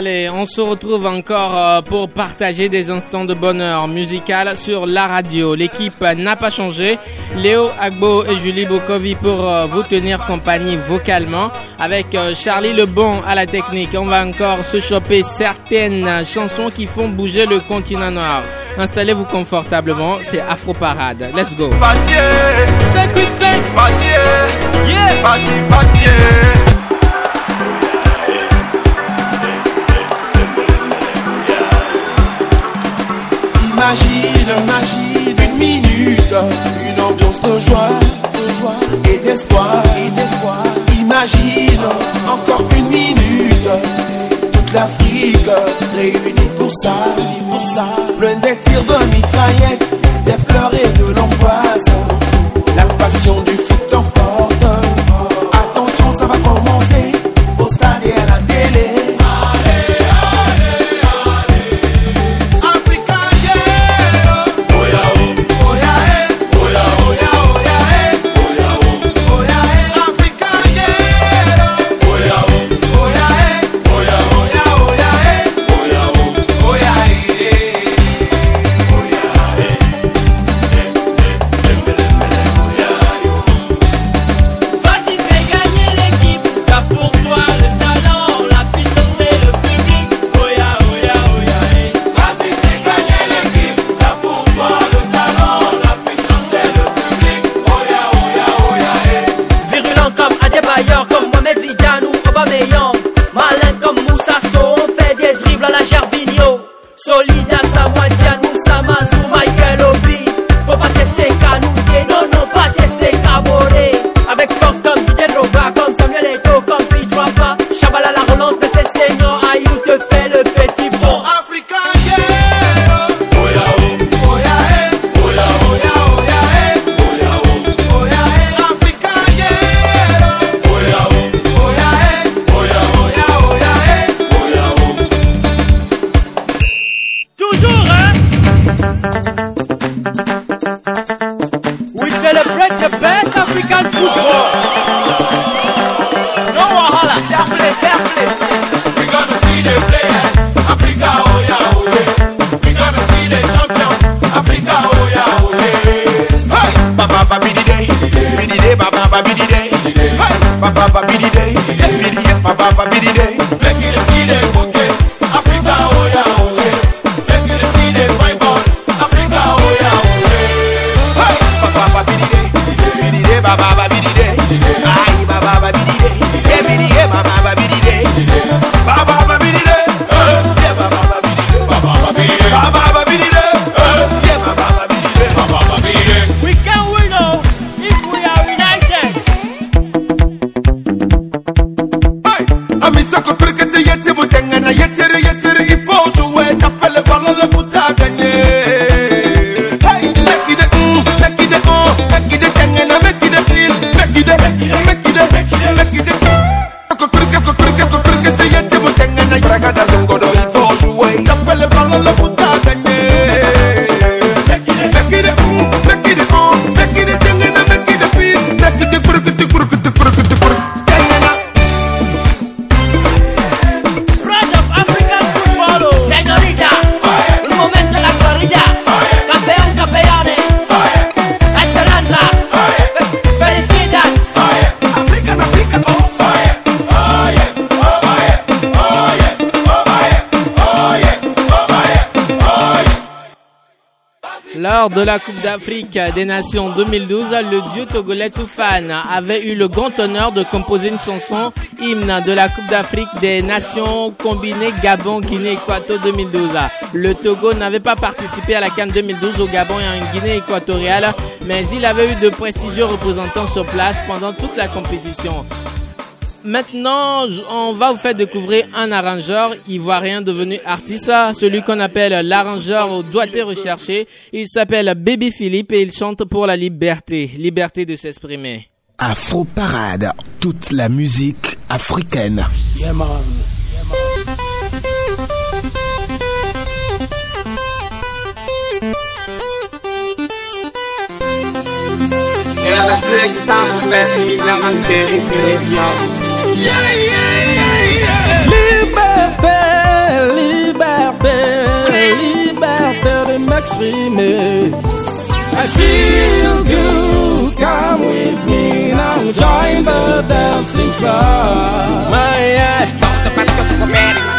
Allez, on se retrouve encore euh, pour partager des instants de bonheur musical sur la radio. L'équipe n'a pas changé. Léo Agbo et Julie Bokovi pour euh, vous tenir compagnie vocalement. Avec euh, Charlie Lebon à la technique, on va encore se choper certaines chansons qui font bouger le continent noir. Installez-vous confortablement, c'est Afro Parade. Let's go. Imagine, imagine une minute, une ambiance de joie, de joie et d'espoir, et d'espoir. Imagine encore une minute, toute l'Afrique réunie pour ça, pour ça. Plein des tirs de mitraillettes, des pleurs et de l'angoisse. La passion du De la Coupe d'Afrique des Nations 2012, le dieu togolais Toufane avait eu le grand honneur de composer une chanson hymne de la Coupe d'Afrique des Nations combinée Gabon-Guinée-Équato 2012. Le Togo n'avait pas participé à la Cannes 2012 au Gabon et en Guinée équatoriale, mais il avait eu de prestigieux représentants sur place pendant toute la compétition. Maintenant, on va vous faire découvrir un arrangeur ivoirien devenu artiste, celui qu'on appelle l'arrangeur doit être recherché. Il s'appelle Baby Philippe et il chante pour la liberté, liberté de s'exprimer. Afro Parade, toute la musique africaine. Liberté, liberté, liberté de m'exprimer. I feel good, come with me now, join the dancing floor. My, yeah.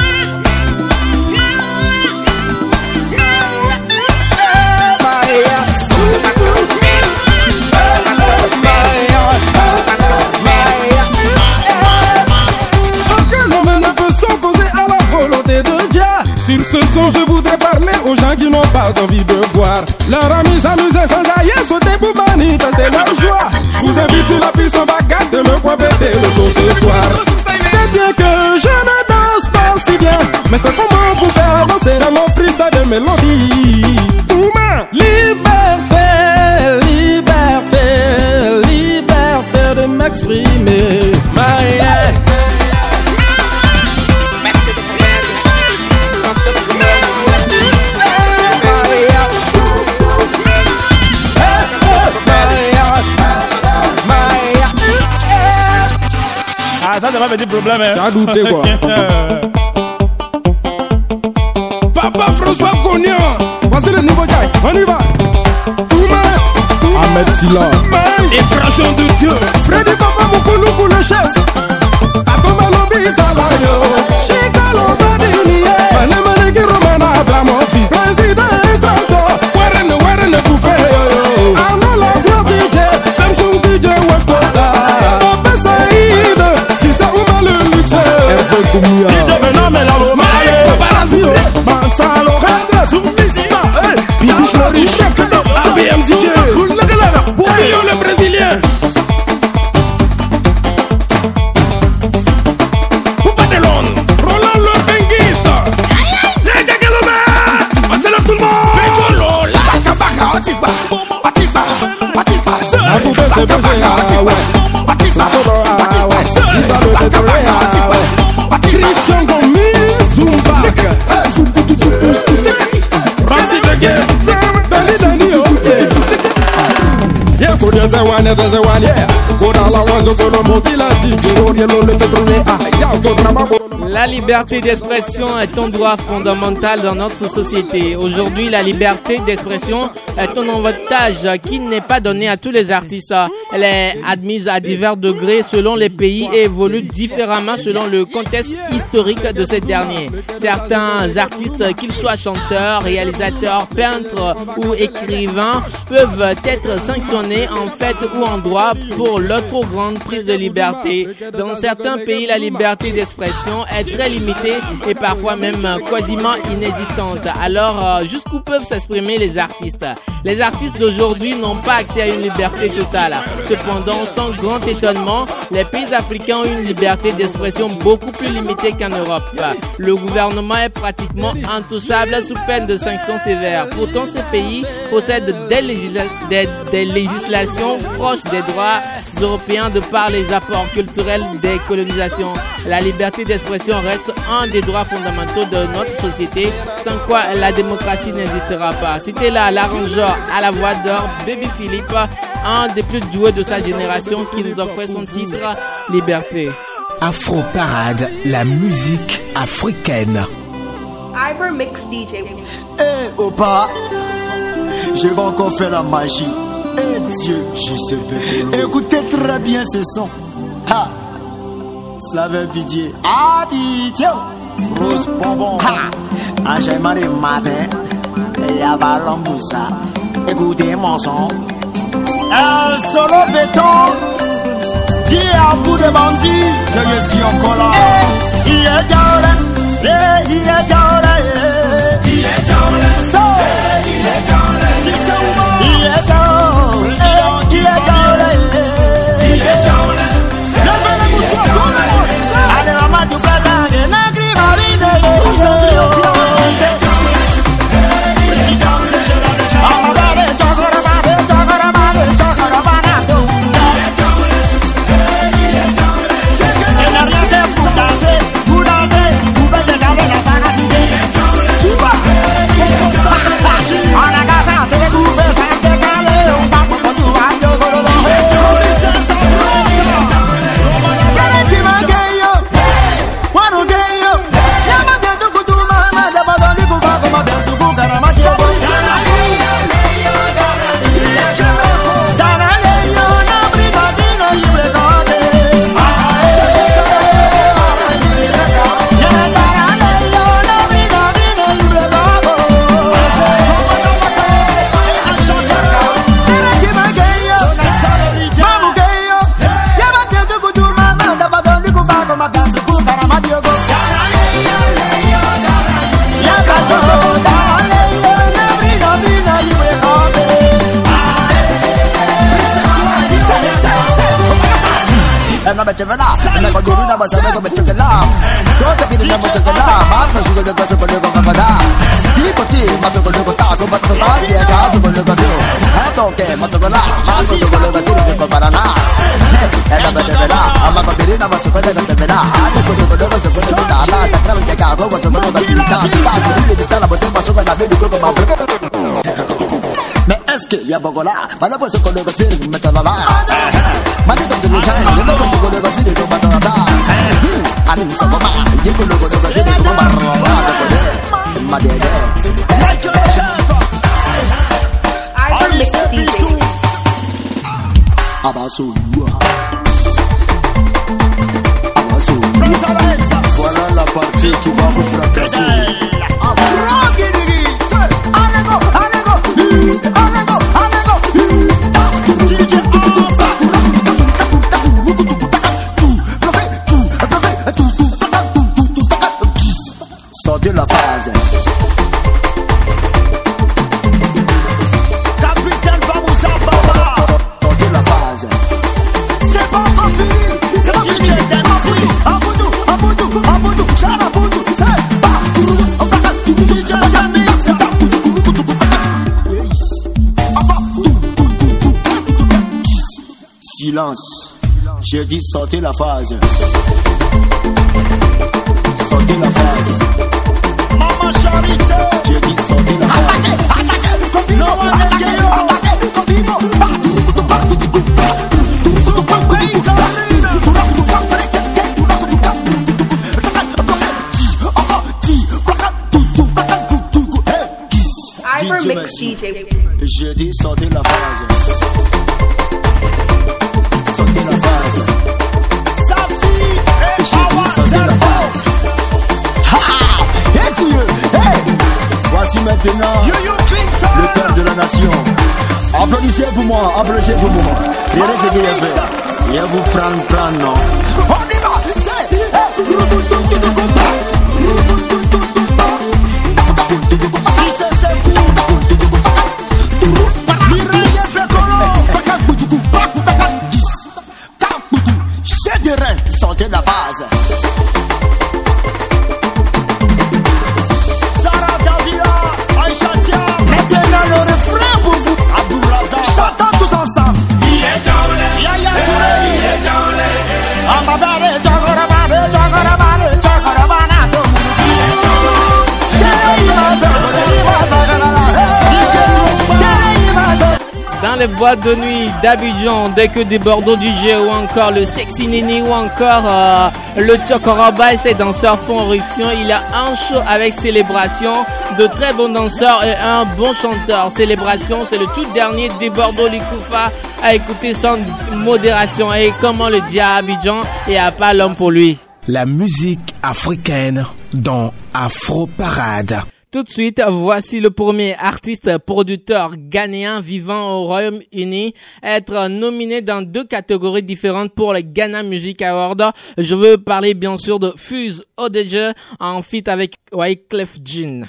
Envie de voir leur ami s'amuser sans ailleurs sauter pour manifester leur joie. Je vous invite sur la piste en bagarre de me point le jour ce soir. C'est bien que je ne danse pas si bien, mais c'est comment pour faire danser dans mon freestyle de mélodie. Va petit problème. Hein. T'as douté quoi. Papa François Cognan Voici le nouveau gars, on y va. Ahmed Silla. Et crachant de Dieu. Freddy Papa Moukoulou le chef Hervé Koumia DJ Venom, mais là, l'homme, allez. La liberté d'expression est un droit fondamental dans notre société. Aujourd'hui, la liberté d'expression est un avantage qui n'est pas donné à tous les artistes. Elle est admise à divers degrés selon les pays et évolue différemment selon le contexte historique de ces derniers. Certains artistes, qu'ils soient chanteurs, réalisateurs, peintres ou écrivains, peuvent être sanctionnés en fait ou en droit pour leur trop grande prise de liberté. Dans certains pays, la liberté d'expression est très limitée et parfois même quasiment inexistante. Alors, euh, jusqu'où peuvent s'exprimer les artistes? Les artistes d'aujourd'hui n'ont pas accès à une liberté totale. Cependant, sans grand étonnement, les pays africains ont une liberté d'expression beaucoup plus limitée qu'en Europe. Le gouvernement est pratiquement intouchable sous peine de sanctions sévères. Pourtant, ces pays législa- des- des législations proches des droits européens de par les apports culturels des colonisations. La liberté d'expression reste un des droits fondamentaux de notre société, sans quoi la démocratie n'existera pas. C'était là l'arrangeur à la voix d'or, Baby Philippe, un des plus doués de sa génération qui nous offrait son titre Liberté. Afro Parade, la musique africaine. Ivor Mix DJ. Eh, Opa, je vais encore faire la magie. Dieu, bébé. Écoutez très bien ce son. Ha! Cela veut pitié. Ah, pitié! Rose bonbon. Ha! Angèle Marie matin. Et y'a ballon ça. Écoutez mon son. Un solo béton. Dis à bout de bandits que je suis encore là. Il est. Eh, il est jaune. मत फसा ये आकाश गुल का दिल हाथों के मत गुला आँसू जो गुल का दिल को बरना ऐसा बदल बेला अम्मा को बिरी ना बस को जगत बेला आज को जो गुल को गुल को डाला चक्कर के कागो बस को का दिलता दिलता दिल चला बस बस को ना बिरी को बाप मैं इसके लिए बगोला मैंने बस को लोग फिर मैं चला ला मैंने तो ज़रूर जाए मैंने बस को लोग फिर को बता दा अरे मुसलमान ये को लोग लोग फिर को मार रहा है Abasu Abasu Voilà la partie qui va vous fracasser Silence. J'ai dit sortez la phase. Sortez la phase. Mama Charité. J'ai dit sortez la phase. No one let you. DJ Mix DJ. J'ai dit sortez la phase. Moi, pour moi. Qu'il a fait. Il va vous non? Les de nuit d'Abidjan, dès que des Bordeaux DJ ou encore le Sexy Nini ou encore euh, le Chokoroba et ses danseurs font éruption, il a un show avec célébration, de très bons danseurs et un bon chanteur. Célébration, c'est le tout dernier des Bordeaux Likoufa à écouter sans modération. Et comment le dit à Abidjan, il n'y a pas l'homme pour lui? La musique africaine dans Afro Parade. Tout de suite, voici le premier artiste producteur ghanéen vivant au Royaume-Uni être nominé dans deux catégories différentes pour le Ghana Music Award. Je veux parler bien sûr de Fuse Odeje en feat avec Wyclef Jean.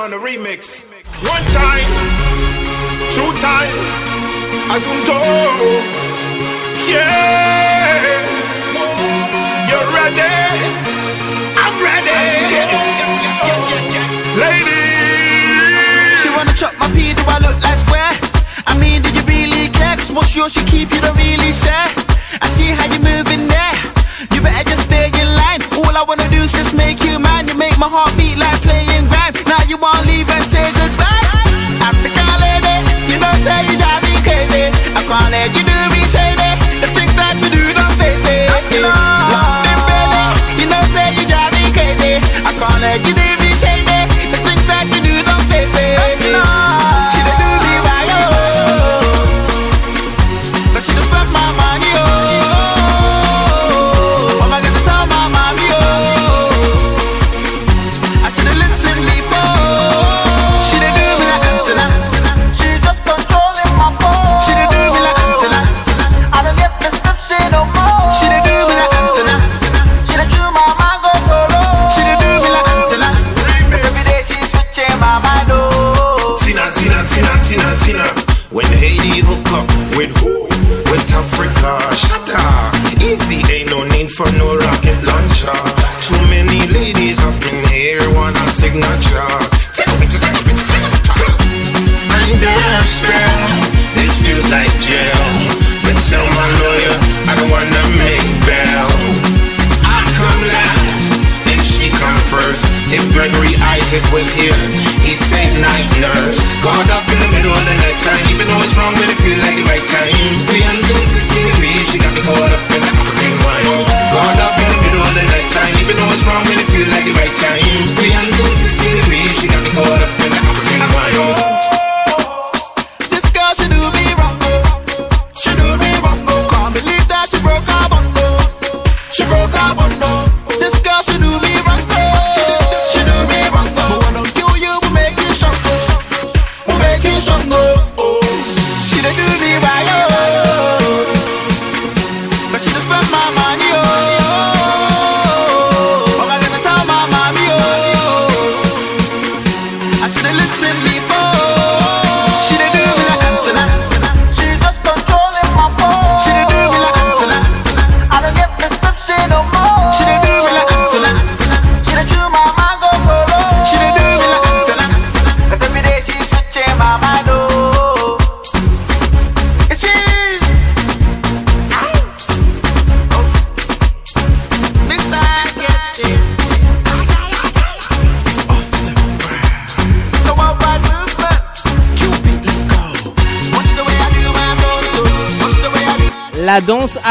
On the remix. One time, two time, Azumto. Yeah. You're ready. I'm ready. Ladies. She wanna chop my pee, do I look like square? I mean, do you really care? Cause what's yours, she keep, you don't really share. I see how you moving there. You better just stay in line. All I wanna do is just make you mine. You make my heart beat like playing I can't let you do me shady.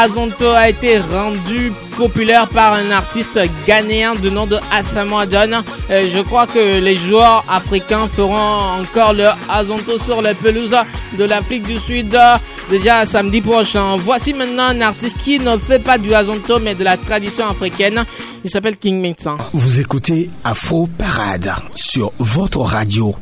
Azonto a été rendu populaire par un artiste ghanéen de nom de Asamoah Don. Euh, je crois que les joueurs africains feront encore le Azonto sur les pelouses de l'Afrique du Sud déjà samedi prochain. Voici maintenant un artiste qui ne fait pas du Azonto mais de la tradition africaine. Il s'appelle King Mixon. Vous écoutez Afro Parade sur votre radio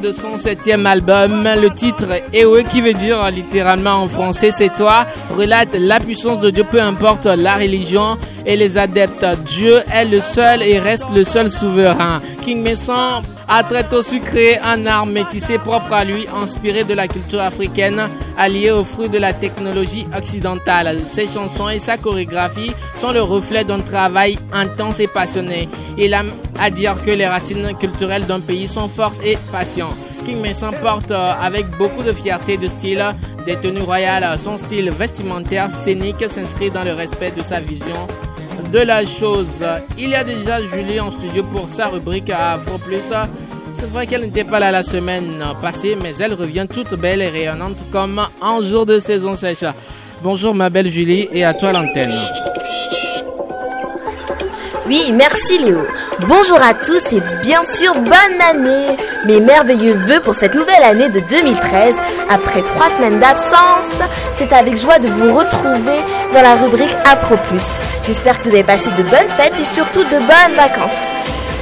de son septième album. Le titre Ewe, qui veut dire littéralement en français c'est toi, relate la puissance de Dieu, peu importe la religion et les adeptes. Dieu est le seul et reste le seul souverain. King Mason a très tôt su créer un art métissé propre à lui, inspiré de la culture africaine, allié aux fruits de la technologie occidentale. Ses chansons et sa chorégraphie sont le reflet d'un travail intense et passionné. Il a à dire que les racines culturelles d'un pays sont force et passion. King Mason porte euh, avec beaucoup de fierté de style des tenues royales. Son style vestimentaire scénique s'inscrit dans le respect de sa vision de la chose. Il y a déjà Julie en studio pour sa rubrique Afro Plus. C'est vrai qu'elle n'était pas là la semaine passée, mais elle revient toute belle et rayonnante comme un jour de saison sèche. Bonjour ma belle Julie et à toi l'antenne. Oui, merci Léo. Bonjour à tous et bien sûr bonne année. Mes merveilleux vœux pour cette nouvelle année de 2013. Après trois semaines d'absence, c'est avec joie de vous retrouver dans la rubrique Afro Plus. J'espère que vous avez passé de bonnes fêtes et surtout de bonnes vacances.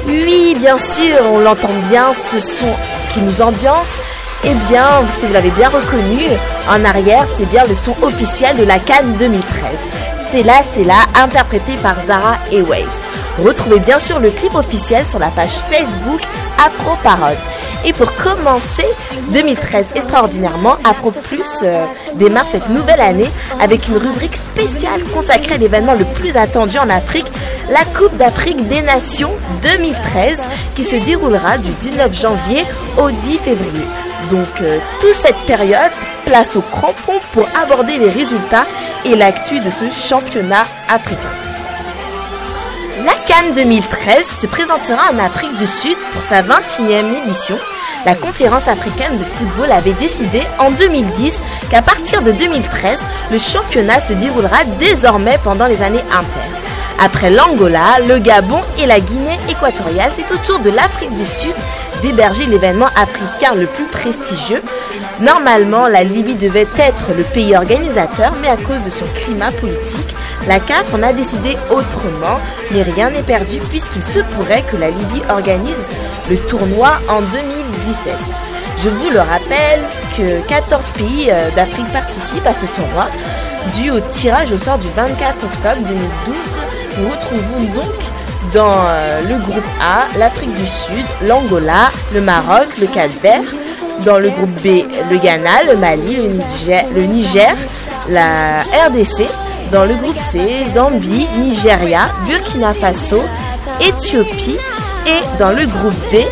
Oui, bien sûr, on l'entend bien, ce son qui nous ambiance. Eh bien, si vous l'avez bien reconnu, en arrière, c'est bien le son officiel de la Cannes 2013. C'est là, c'est là, interprété par Zara Airways. Retrouvez bien sûr le clip officiel sur la page Facebook Afro Parole. Et pour commencer, 2013 extraordinairement, Afro Plus euh, démarre cette nouvelle année avec une rubrique spéciale consacrée à l'événement le plus attendu en Afrique, la Coupe d'Afrique des Nations 2013, qui se déroulera du 19 janvier au 10 février. Donc euh, toute cette période, place au crampon pour aborder les résultats et l'actu de ce championnat africain. La Cannes 2013 se présentera en Afrique du Sud pour sa 21e édition. La conférence africaine de football avait décidé en 2010 qu'à partir de 2013, le championnat se déroulera désormais pendant les années impaires. Après l'Angola, le Gabon et la Guinée équatoriale, c'est au tour de l'Afrique du Sud d'héberger l'événement africain le plus prestigieux. Normalement, la Libye devait être le pays organisateur, mais à cause de son climat politique, la CAF en a décidé autrement, mais rien n'est perdu puisqu'il se pourrait que la Libye organise le tournoi en 2017. Je vous le rappelle que 14 pays euh, d'Afrique participent à ce tournoi. Dû au tirage au sort du 24 octobre 2012, nous retrouvons donc dans euh, le groupe A l'Afrique du Sud, l'Angola, le Maroc, le Cap-Vert. Dans le groupe B, le Ghana, le Mali, le Niger, la RDC. Dans le groupe C, Zambie, Nigeria, Burkina Faso, Éthiopie. Et dans le groupe D,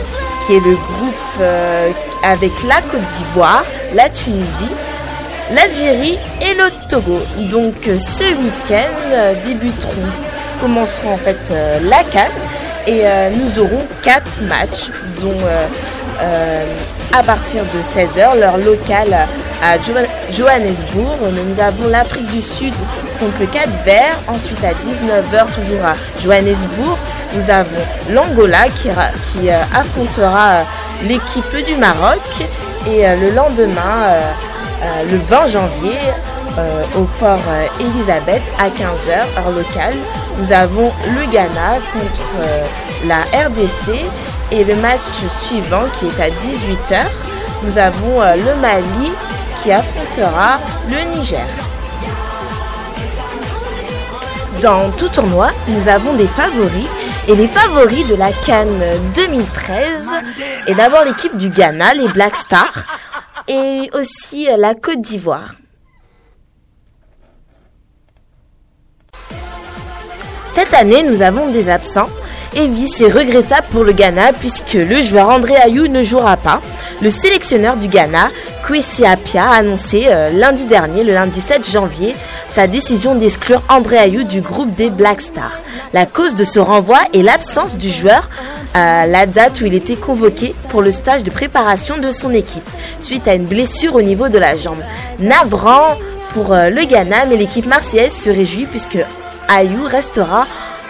qui est le groupe euh, avec la Côte d'Ivoire, la Tunisie, l'Algérie et le Togo. Donc euh, ce week-end euh, débuteront, commenceront en fait la Cannes et nous aurons quatre matchs dont à partir de 16h, l'heure locale à Jo- Johannesburg, nous avons l'Afrique du Sud contre le Cap Vert. Ensuite à 19h, toujours à Johannesburg, nous avons l'Angola qui, euh, affrontera euh, l'équipe du Maroc. Et euh, le lendemain, le 20 janvier, au port euh, Elisabeth à 15h, heure locale, nous avons le Ghana contre la RDC. Et le match suivant, qui est à 18h, nous avons euh, le Mali qui affrontera le Niger. Dans tout tournoi, nous avons des favoris. Et les favoris de la Cannes 2013 est d'abord l'équipe du Ghana, les Black Stars, et aussi euh, la Côte d'Ivoire. Cette année, nous avons des absents. Et oui, c'est regrettable pour le Ghana puisque le joueur André Ayou ne jouera pas. Le sélectionneur du Ghana, Kwesi Apia, a annoncé euh, lundi dernier, le lundi 7 janvier, sa décision d'exclure André Ayou du groupe des Black Stars. La cause de ce renvoi est l'absence du joueur à la date où il était convoqué pour le stage de préparation de son équipe, suite à une blessure au niveau de la jambe. Navrant pour euh, le Ghana, mais l'équipe marseillaise se réjouit puisque Ayou restera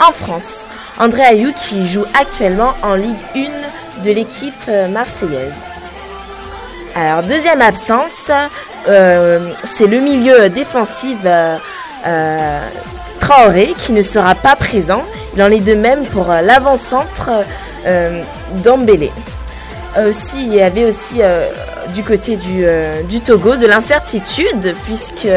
en France. André Ayou qui joue actuellement en Ligue 1 de l'équipe euh, marseillaise. Alors deuxième absence, euh, c'est le milieu défensif euh, Traoré qui ne sera pas présent. Il en est de même pour l'avant-centre euh. Aussi, il y avait aussi du côté du Togo de l'incertitude, puisque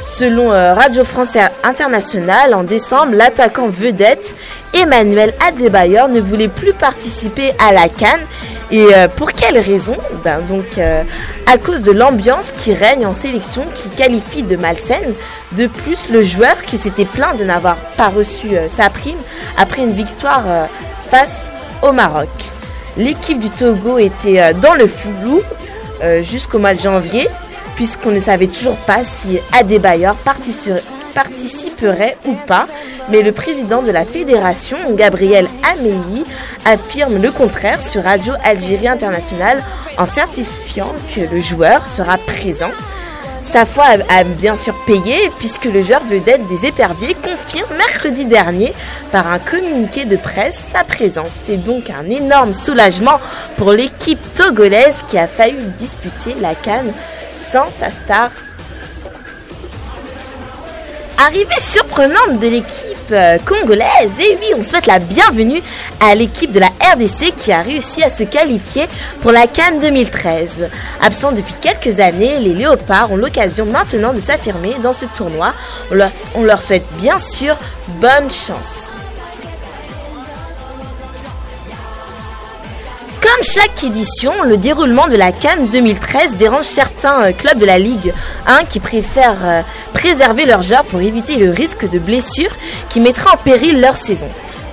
selon euh, Radio France Internationale, en décembre, l'attaquant vedette Emmanuel Adebayor ne voulait plus participer à la Cannes. Et euh, pour quelle raison? Ben, Donc, euh, à cause de l'ambiance qui règne en sélection, qui qualifie de malsaine. De plus, le joueur qui s'était plaint de n'avoir pas reçu sa prime après une victoire face au Maroc. L'équipe du Togo était dans le flou jusqu'au mois de janvier, puisqu'on ne savait toujours pas si Adebayor partici- participerait ou pas. Mais le président de la fédération, Gabriel Ameyi, affirme le contraire sur Radio Algérie Internationale en certifiant que le joueur sera présent. Sa foi a, a bien sûr payé puisque le joueur vedette des éperviers confirme mercredi dernier par un communiqué de presse sa présence. C'est donc un énorme soulagement pour l'équipe togolaise qui a failli disputer la canne sans sa star. Arrivée surprenante de l'équipe euh, congolaise, et oui, on souhaite la bienvenue à l'équipe de la RDC qui a réussi à se qualifier pour la Cannes 2013. Absents depuis quelques années, les Léopards ont l'occasion maintenant de s'affirmer dans ce tournoi. On leur, on leur souhaite bien sûr bonne chance. Comme chaque édition, le déroulement de la Cannes 2013 dérange certains euh, clubs de la Ligue 1 qui préfèrent euh, préserver leurs joueurs pour éviter le risque de blessure qui mettra en péril leur saison.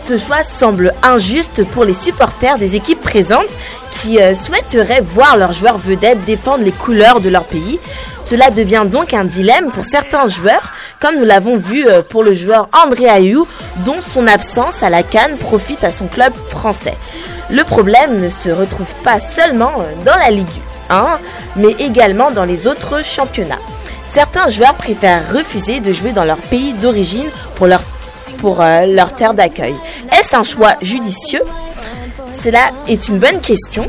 Ce choix semble injuste pour les supporters des équipes présentes qui euh, souhaiteraient voir leurs joueurs vedettes défendre les couleurs de leur pays. Cela devient donc un dilemme pour certains joueurs, comme nous l'avons vu euh, pour le joueur André Ayou, dont son absence à la Cannes profite à son club français. Le problème ne se retrouve pas seulement euh, dans la Ligue 1, mais également dans les autres championnats. Certains joueurs préfèrent refuser de jouer dans leur pays d'origine pour leur, pour, euh, leur terre d'accueil. Est-ce un choix judicieux? Cela est une bonne question.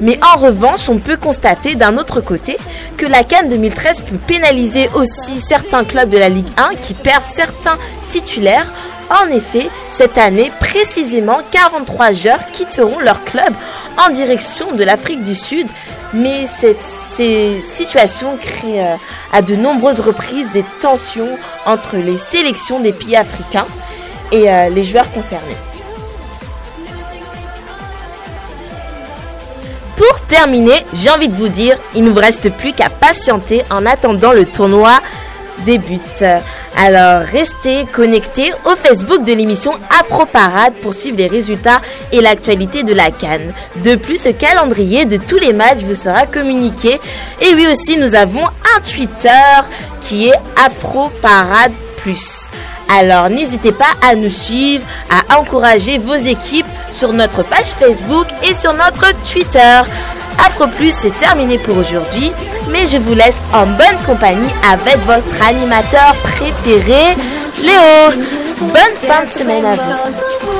Mais en revanche, on peut constater d'un autre côté que la Cannes 2013 peut pénaliser aussi certains clubs de la Ligue 1 qui perdent certains titulaires. En effet, cette année, précisément 43 joueurs quitteront leur club en direction de l'Afrique du Sud. Mais cette, ces situations créent euh, à de nombreuses reprises des tensions entre les sélections des pays africains et euh, les joueurs concernés. Pour terminer, j'ai envie de vous dire, il ne vous reste plus qu'à patienter en attendant le tournoi débute. Alors restez connectés au Facebook de l'émission Afro Parade pour suivre les résultats et l'actualité de la Cannes. De plus, ce calendrier de tous les matchs vous sera communiqué. Et oui aussi, nous avons un Twitter qui est Afro Parade Plus. Alors n'hésitez pas à nous suivre, à encourager vos équipes sur notre page Facebook et sur notre Twitter. Afro Plus, c'est terminé pour aujourd'hui, mais je vous laisse en bonne compagnie avec votre animateur préféré, Léo. Bonne fin de semaine à vous.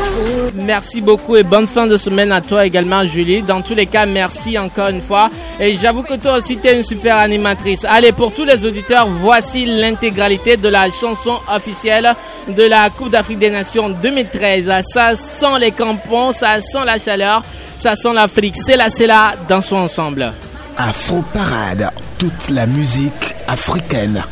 Merci beaucoup et bonne fin de semaine à toi également, Julie. Dans tous les cas, merci encore une fois. Et j'avoue que toi aussi, tu es une super animatrice. Allez, pour tous les auditeurs, voici l'intégralité de la chanson officielle de la Coupe d'Afrique des Nations 2013. Ça sent les campons, ça sent la chaleur, ça sent l'Afrique. C'est là, c'est là, dansons ensemble. Afro Parade, toute la musique africaine.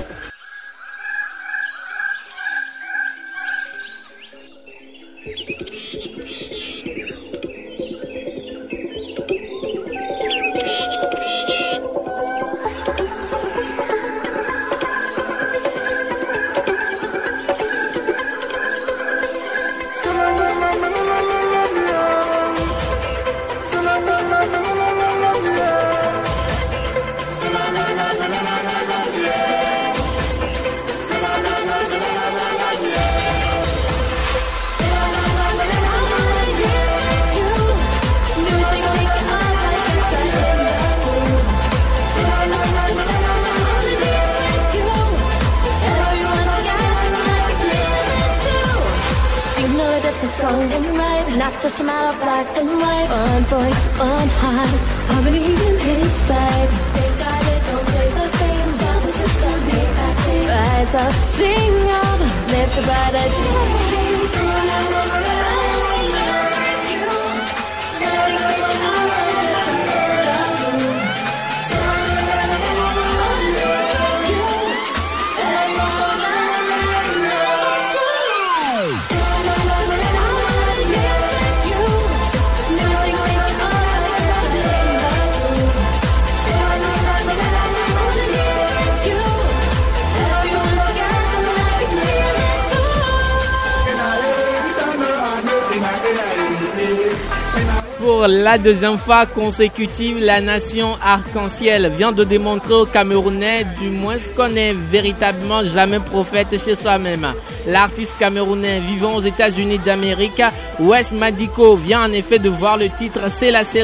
La deuxième fois consécutive, la nation arc-en-ciel vient de démontrer aux Camerounais du moins ce qu'on n'est véritablement jamais prophète chez soi-même. L'artiste camerounais vivant aux États-Unis d'Amérique, Wes Madiko, vient en effet de voir le titre C'est la C'est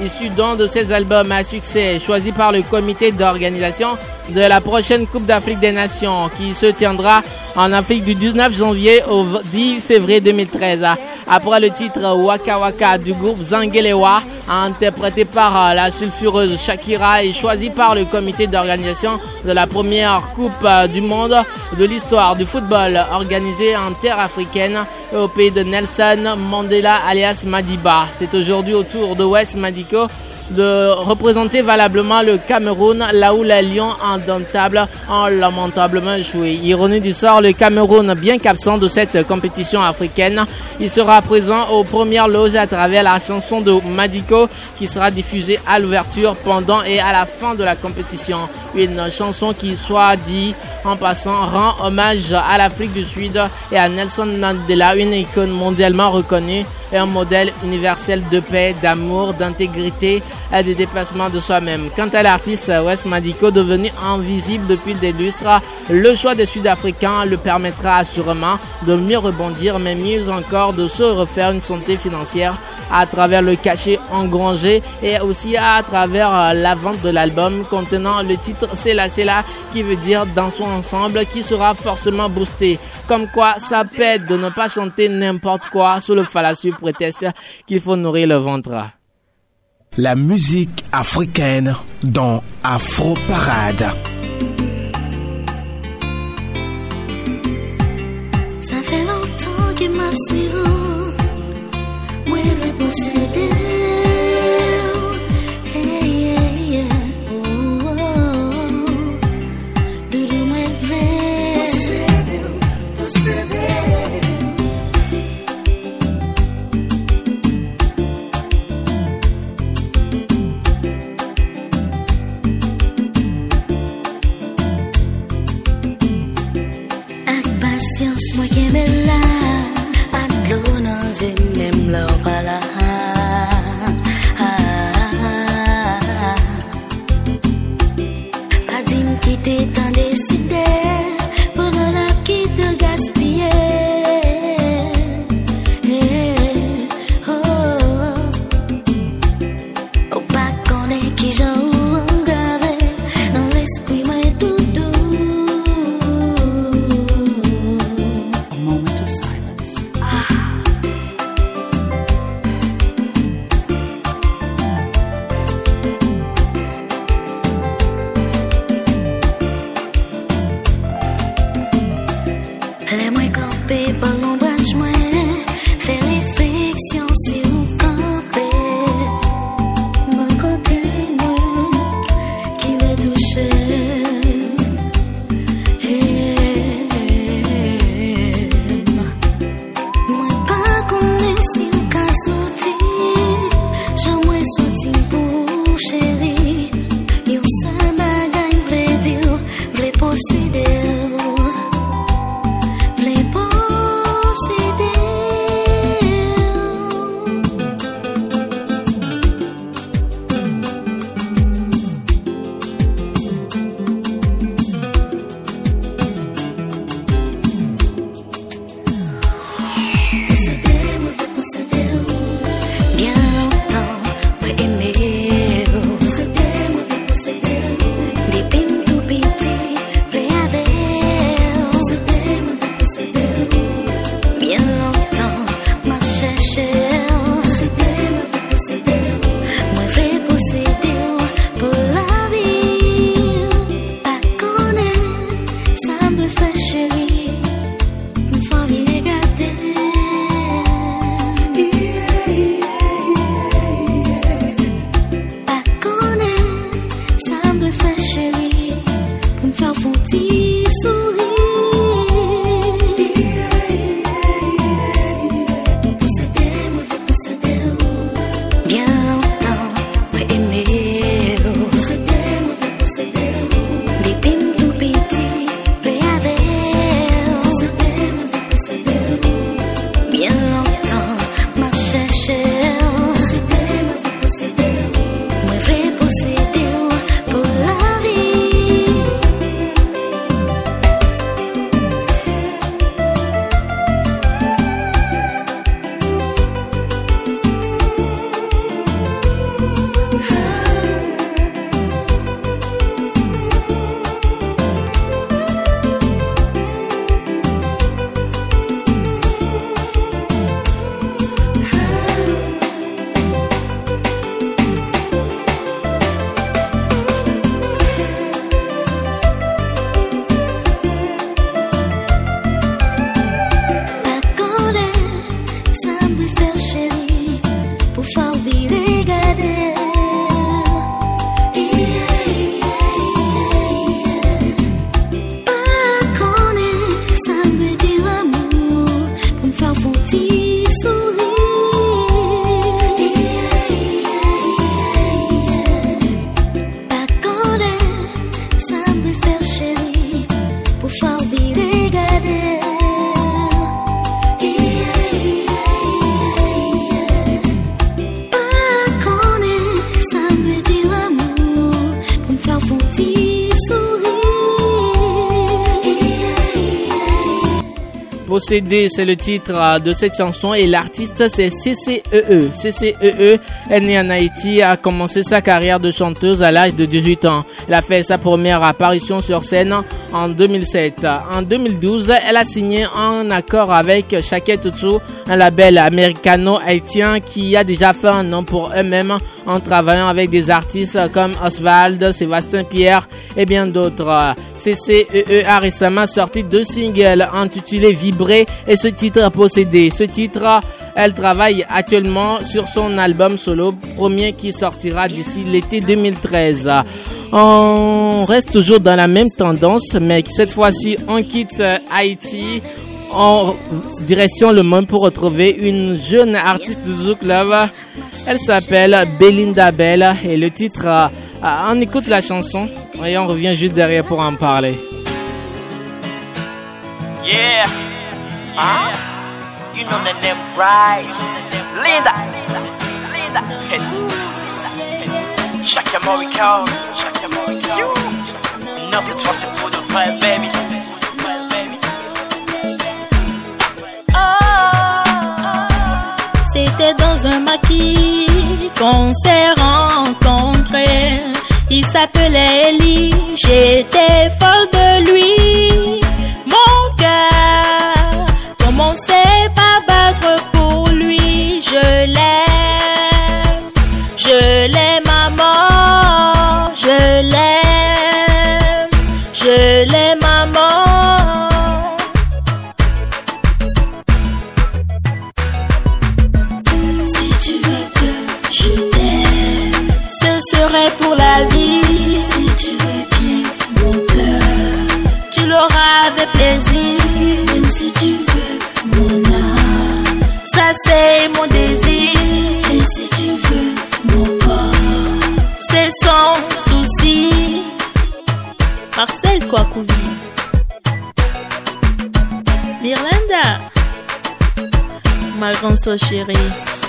issu d'un de ses albums à succès, choisi par le comité d'organisation de la prochaine Coupe d'Afrique des Nations qui se tiendra en Afrique du 19 janvier au 10 février 2013. Après le titre Waka Waka du groupe Zangelewa, interprété par euh, la sulfureuse Shakira et choisi par le comité d'organisation de la première Coupe euh, du Monde de l'histoire du football organisée en terre africaine au pays de Nelson Mandela alias Madiba. C'est aujourd'hui au tour de West Madiko de représenter valablement le Cameroun là où les Lions indomptables ont lamentablement échoué. Ironie du sort, le Cameroun, bien qu'absent de cette compétition africaine, il sera présent aux premières loges à travers la chanson de Madiko qui sera diffusée à l'ouverture, pendant et à la fin de la compétition. Une chanson qui, soit dit en passant, rend hommage à l'Afrique du Sud et à Nelson Mandela, une icône mondialement reconnue un modèle universel de paix, d'amour, d'intégrité et de dépassement de soi-même. Quant à l'artiste Wes Madiko, devenu invisible depuis des lustres, le choix des Sud-Africains le permettra assurément de mieux rebondir, mais mieux encore de se refaire une santé financière à travers le cachet engrangé et aussi à travers la vente de l'album contenant le titre C'est là, c'est là, qui veut dire dans son ensemble, qui sera forcément boosté. Comme quoi, ça pète de ne pas chanter n'importe quoi sous le fallacieux prétexte qu'il faut nourrir le ventre. La musique africaine dans Afro Parade. Ça fait longtemps qu'il m'a suivi. Moi, je posséder. Possédé, c'est le titre euh, de cette chanson et l'artiste c'est CCEE. CCEE E est née en Haïti, a commencé sa carrière de chanteuse à l'âge de 18 ans. Elle a fait sa première apparition sur scène en 2007. En 2012, elle a signé un accord avec Shaket Tutu, un label américano-haïtien qui a déjà fait un nom pour eux-mêmes en travaillant avec des artistes comme Oswald, Sébastien Pierre et bien d'autres. CCEE a récemment sorti deux singles intitulés Vibrer et ce titre Possédé. Ce titre, elle travaille actuellement sur son album solo, premier qui sortira d'ici l'été 2013. On reste toujours dans la même tendance, mais cette fois-ci, on quitte Haïti en direction le monde pour retrouver une jeune artiste du Zouk Love. Elle s'appelle Belinda Bell et le titre, euh, on écoute la chanson et on revient juste derrière pour en parler. Yeah. Huh? You know the name right? Linda. Linda. Chacun Morico. Chacun Morico. Notre histoire c'est pour de vrai, baby. C'était dans un maquis qu'on s'est rencontrés. Il s'appelait Ellie, j'étais folle moko akomi mirlanda ma grande so chérie.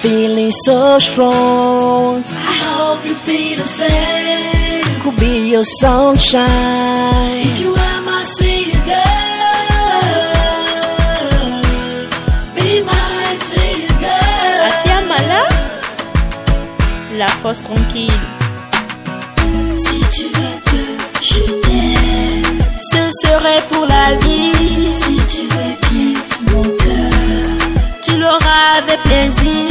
Feeling so strong. I hope you feel the same. Could be your sunshine. If you are my sweetest girl, be my sweetest girl. Akia Mala, la force tranquille. Si tu veux que je t'aime, Ce serait pour la vie. si tu veux bien mon cœur, Tu l'auras avec plaisir.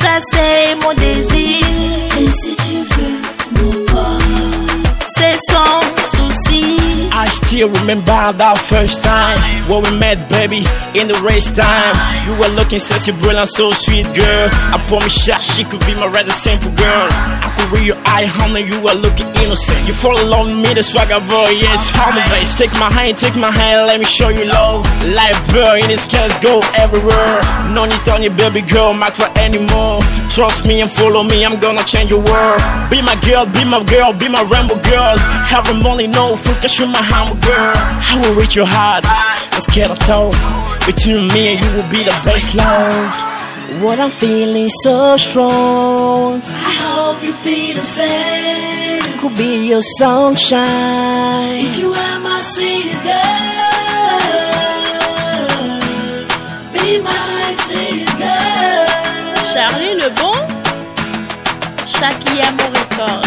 Ça c'est mon désir. et si tu veux mon corps, C'est souci. I still remember that first time when we met, baby, in the race time. You were looking sexy, brilliant, so sweet, girl. I promise you, she could be my rather simple girl. I could read your eye, honey, you were looking innocent. You fall in love with me, the swagger boy, yes, the best. Take my hand, take my hand, let me show you love. Life, girl, in this case, go everywhere. No need on your baby girl, not for anymore. Trust me and follow me, I'm gonna change your world. Be my girl, be my girl, be my rainbow girl. Every morning, no food, cause you're my humble girl. I will reach your heart, I'm scared of talk. Between me and you will be the best love. What I'm feeling so strong. I hope you feel the same. Could be your sunshine. If you are my sweetest girl, le bon. Shakia mon record.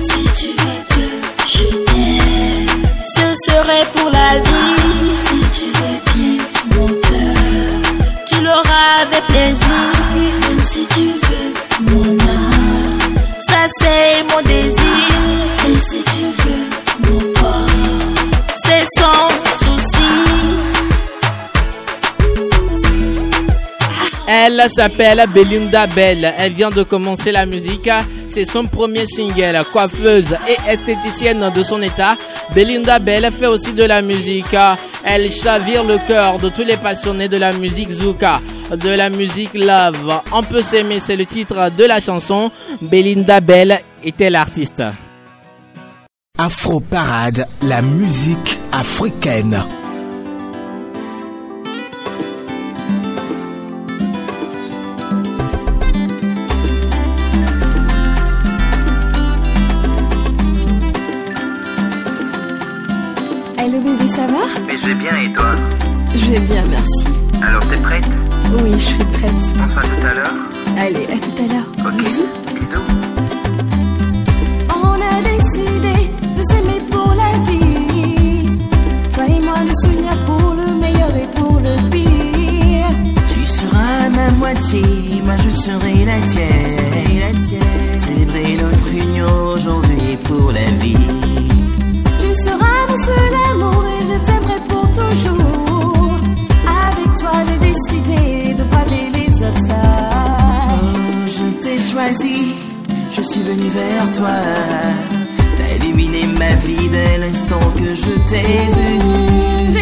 Si tu veux bien, je t'aime. Ce serait pour la vie. Si tu veux bien, mon cœur. Tu l'auras avec plaisir. Même si tu veux, mon âme. Ça c'est Elle s'appelle Belinda Bell. Elle vient de commencer la musique. C'est son premier single. Coiffeuse et esthéticienne de son état, Belinda Bell fait aussi de la musique. Elle chavire le cœur de tous les passionnés de la musique Zuka, de la musique Love. On peut s'aimer, c'est le titre de la chanson. Belinda Bell était l'artiste. Afro Parade, la musique africaine. Ça va Mais je vais bien et toi Je vais bien, merci. Alors t'es prête Oui, je suis prête. On se voit tout à l'heure Allez, à tout à l'heure. Ok. Bisous. Bisous. On a décidé de s'aimer pour la vie. Toi et moi, nous souvenir pour le meilleur et pour le pire. Tu seras ma moitié, moi je serai la tienne. La tienne. Célébrer notre union aujourd'hui pour la vie. Je suis venu vers toi. T'as illuminé ma vie dès l'instant que je t'ai vu.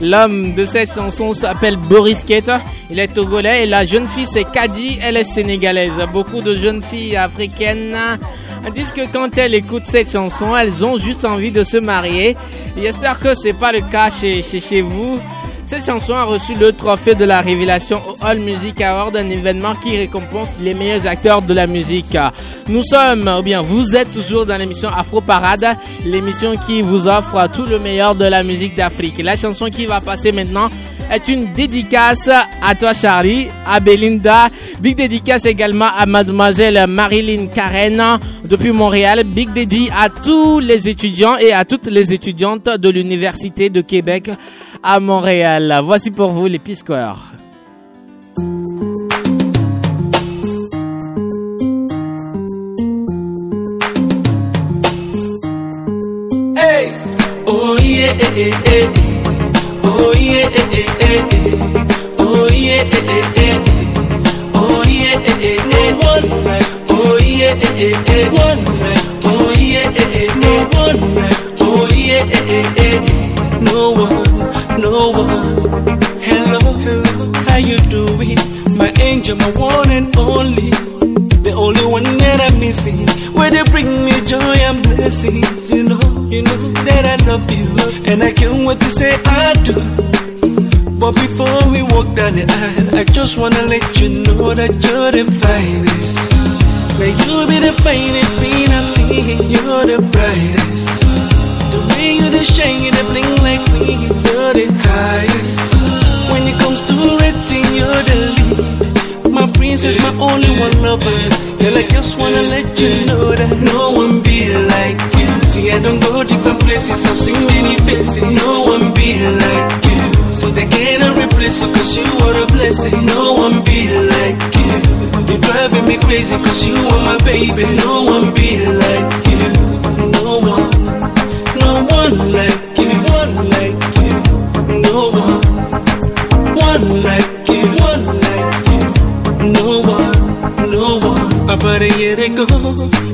L'homme de cette chanson s'appelle Boris Keta. Il est togolais et la jeune fille c'est Kadi. Elle est sénégalaise. Beaucoup de jeunes filles africaines disent que quand elles écoutent cette chanson, elles ont juste envie de se marier. J'espère que c'est pas le cas chez vous. Cette chanson a reçu le trophée de la révélation au All Music Award, un événement qui récompense les meilleurs acteurs de la musique. Nous sommes, ou bien vous êtes toujours dans l'émission Afro Parade, l'émission qui vous offre tout le meilleur de la musique d'Afrique. La chanson qui va passer maintenant est une dédicace à toi Charlie, à Belinda, big dédicace également à mademoiselle Marilyn Karen depuis Montréal, big dédi à tous les étudiants et à toutes les étudiantes de l'Université de Québec à Montréal. Voici pour vous les. Hey! Oh yeah, eh, eh, eh, eh. oh yeah, eh, eh, eh, eh. oh yeah, eh, eh, eh, eh. oh yeah, eh, eh, eh, eh. oh yeah, eh, eh, eh, eh. no one, no one. Hello, hello, how you doing? My angel, my one and only. The only one that I'm missing. Where they bring me joy and blessings. You know, you know that I love you. And I can't wait to say I. But before we walk down the aisle, I just wanna let you know that you're the finest. May you be the finest being I've seen. You're the brightest. The way you the shine, the bling like me. You're the highest. When it comes to rating, you're the lead. My princess, my only one lover. Girl, I just wanna let you know that no one be like you. See, I don't go different places, I've seen many faces. No one be like you. So they cannot replace you, cause you are a blessing. No one be like you. You're driving me crazy, cause you are my baby. No one be like you. No one, no one like you. One like you. No one, one like you. One like you. No one, no one. About a year ago,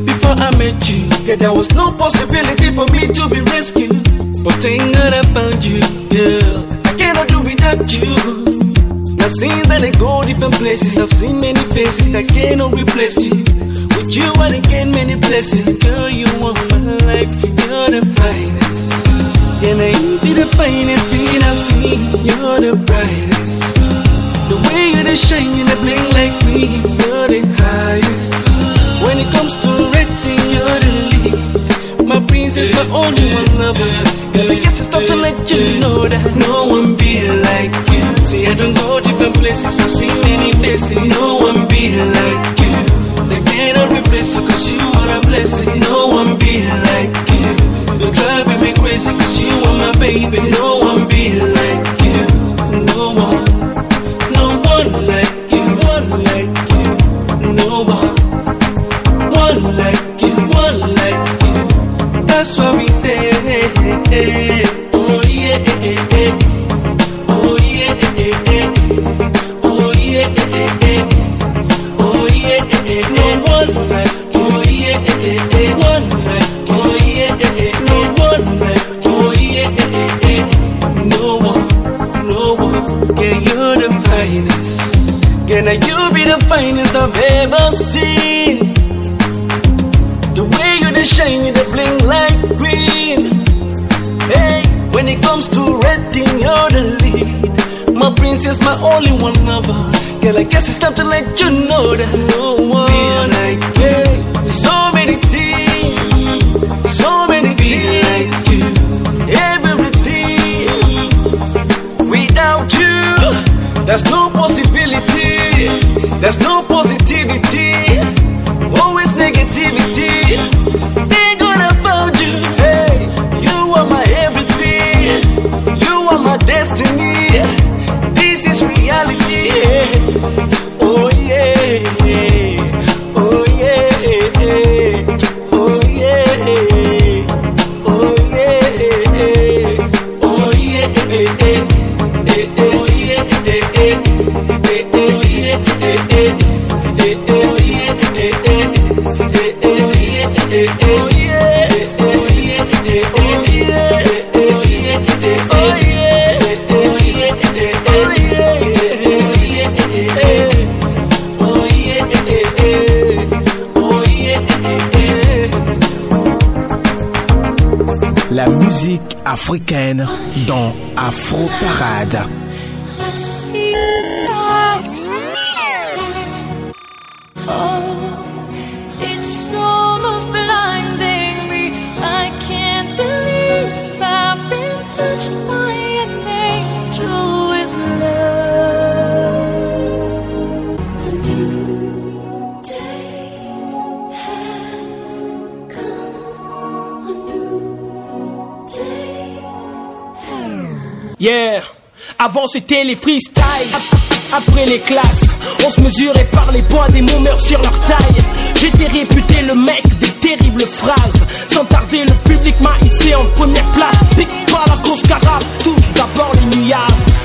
before I met you, yeah, there was no possibility for me to be rescued. But thank God I found you, yeah. Without you. Now since I go different places, I've seen many faces that cannot replace you. With you I gain many blessings, girl. You are my life, you're the finest. Yeah, now you be the finest thing I've seen. You're the brightest. The way you the shine, you the bling like me. You're the highest. When it comes to rating, you're the lead. My princess, my only one lover. I guess it's time to let you know that no one be like you. See, I don't go different places, I've seen many faces. No one be like you. They cannot replace you, cause you are a blessing. No one be like you. You're driving me crazy, cause you are my baby. No one My my only one lover. Girl, I guess it's time to let you know that no one africaine dans Afro Parade. Avant c'était les freestyles. Ap- Après les classes, on se mesurait par les poids des meurent sur leur taille. J'étais réputé le mec des terribles phrases. Sans tarder, le public m'a hissé en première place. Pique pas la grosse carafe, touche d'abord les nuages.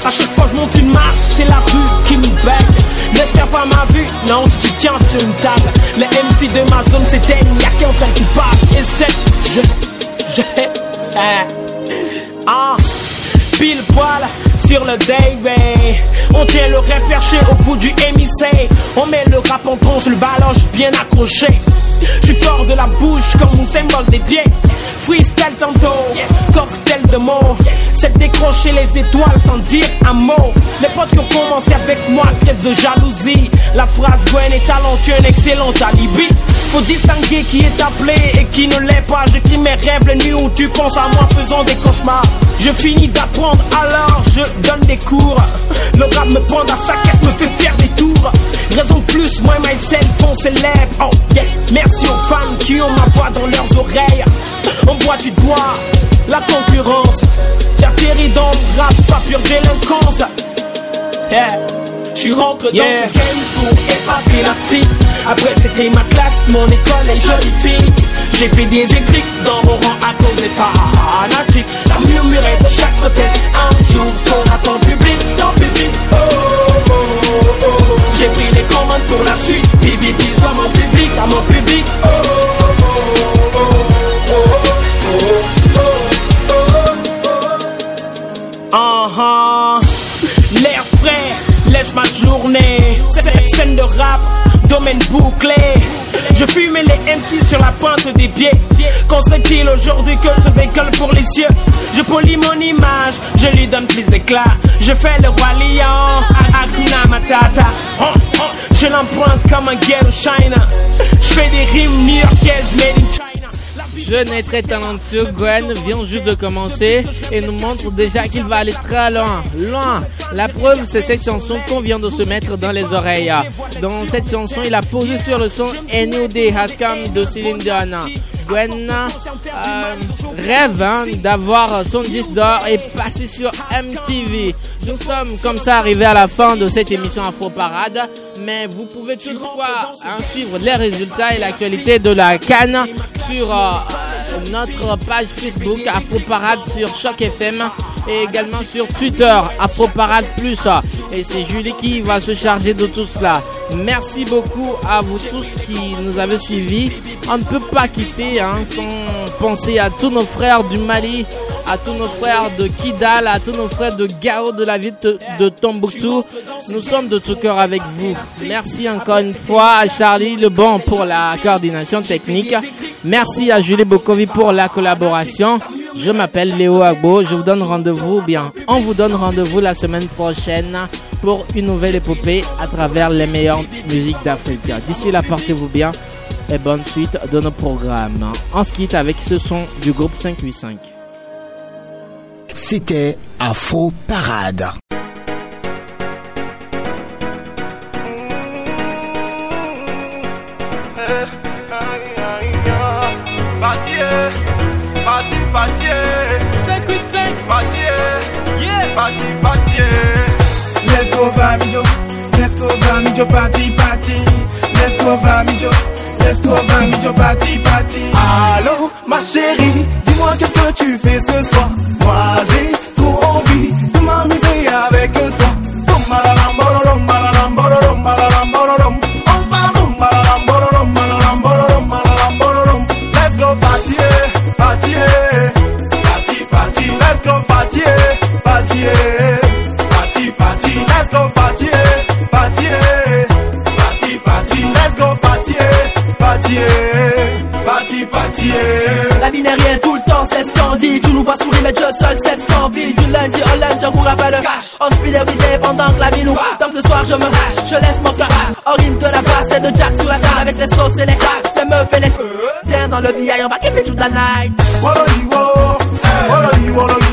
À chaque fois je monte une marche, c'est la rue qui me bec. N'espère pas ma vue, non, si tu tiens sur une table. Les MC de ma zone s'éteignent, y'a qu'un seul coupable. Et c'est, je, je, ah. Pile poil sur le day. On tient le rêve perché au bout du MIC. On met le rap en tronche, le ballonge bien accroché. Je suis fort de la bouche comme un symbole des pieds. Freestyle tantôt, cocktail de mots. C'est décrocher les étoiles sans dire un mot. Les potes qui ont commencé avec moi crèvent de jalousie. La phrase Gwen est talentueux, un excellent alibi. Faut distinguer qui est appelé et qui ne l'est pas. J'écris mes rêves les nuits où tu penses à moi faisant des cauchemars. Je finis d'apprendre alors je donne des cours. Le rap me prend à sa caisse, me fait faire des tours. Raison de plus, moi et myself, on célèbre. Oh yeah, merci aux fans qui ont ma voix dans leurs oreilles. Boit du doigt la concurrence. J'atterris dans le rap, pas pure délinquance. Yeah. J'suis rentré dans Yeah. ce game pour épater la street. Après c'était ma classe, mon école et jolie fille. J'ai fait des écrits dans mon rang à cause des fanatiques. Ça murmurait de chaque côté. Un jour t'auras ton public, ton public. Oh, oh, oh, oh. J'ai pris les commandes pour la suite. Bibi, dis-moi mon public, à mon public. Oh, oh, oh, Uh-huh. L'air frais, lèche ma journée. Cette scène de rap, domaine bouclé. Je fumais les MC sur la pointe des pieds. Qu'en serait-il aujourd'hui que je décolle pour les cieux? Je polis mon image, je lui donne plus d'éclat. Je fais le roi lion, Hakuna Matata. Je l'emprunte comme un ghetto China. Je fais des rimes new-yorkaises made in China. Jeune et très talentueux, Gwen vient juste de commencer et nous montre déjà qu'il va aller très loin, loin. La preuve, c'est cette chanson qu'on vient de se mettre dans les oreilles. Dans cette chanson, il a posé sur le son NOD Has de Céline Dion. Gwen euh, rêve hein, d'avoir son disque d'or et passer sur MTV. Nous sommes comme ça arrivés à la fin de cette émission Afro Parade, mais vous pouvez toutefois hein, suivre les résultats et l'actualité de la Cannes sur euh, notre page Facebook Afro Parade sur Choc FM et également sur Twitter Afro Parade Plus. Et c'est Julie qui va se charger de tout cela. Merci beaucoup à vous tous qui nous avez suivis. On ne peut pas quitter hein, sans penser à tous nos frères du Mali, à tous nos frères de Kidal, à tous nos frères de Gao de la ville de, Tombouctou. Nous sommes de tout cœur avec vous. Merci encore une fois à Charlie Lebon pour la coordination technique. Merci à Julie Bokovi pour la collaboration. Je m'appelle Léo Agbo. Je vous donne rendez-vous, bien, on vous donne rendez-vous la semaine prochaine pour une nouvelle épopée à travers les meilleures musiques d'Afrique. D'ici là, portez-vous bien et bonne suite de nos programmes. On se quitte avec ce son du groupe 585. C'était Afro Parade. Partir, partir, partir. 585, partir. Yeah, partir, partir. Let's go let's go party party. Let's go let's go party party. Allô, ma chérie, dis-moi qu'est-ce que tu fais ce soir? Moi j'ai trop envie de m'amuser avec toi. Let's go party, party. Party, party. Let's go partir, partir, party, party. Let's go partir, party, party. La vie n'est rien vois sourire, mais je seul, c'est ce qu'on vit. Du lundi au lundi, j'en cours après le cash. On speed everyday pendant que la vie nous Comme ce soir, je me hache, je laisse mon cœur Au rythme de la basse et de Jack sur la table avec les sauces et les cracks. Les meufs et les Viens dans le VI, on va kiffer toute la night. Wallali, wo. Wallali,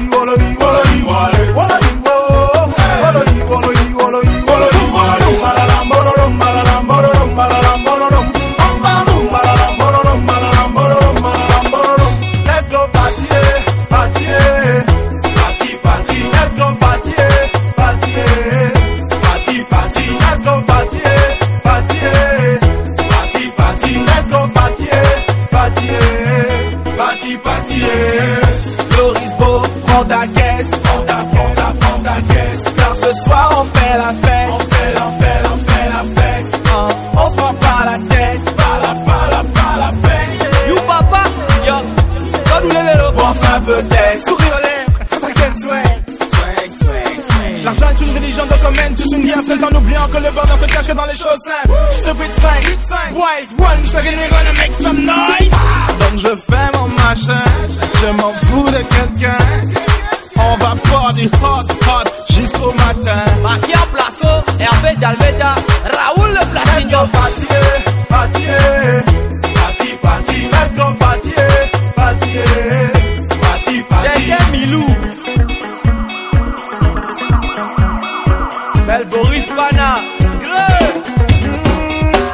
tous des de comètes, tous une seule en oubliant que le bonheur se cache que dans les choses simples. Stupid 5, wise one, so we're gonna make some noise. Donc je fais mon machin, je m'en fous de quelqu'un. On va party hot hot jusqu'au matin. Maquia Placo, Hervé Dalveda, Raoul le Platino. Pati, Milou. El Boris Pana.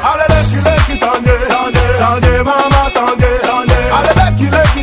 Allez, le cul, le cul, tendez, tendez, tendez, maman. Allez, le le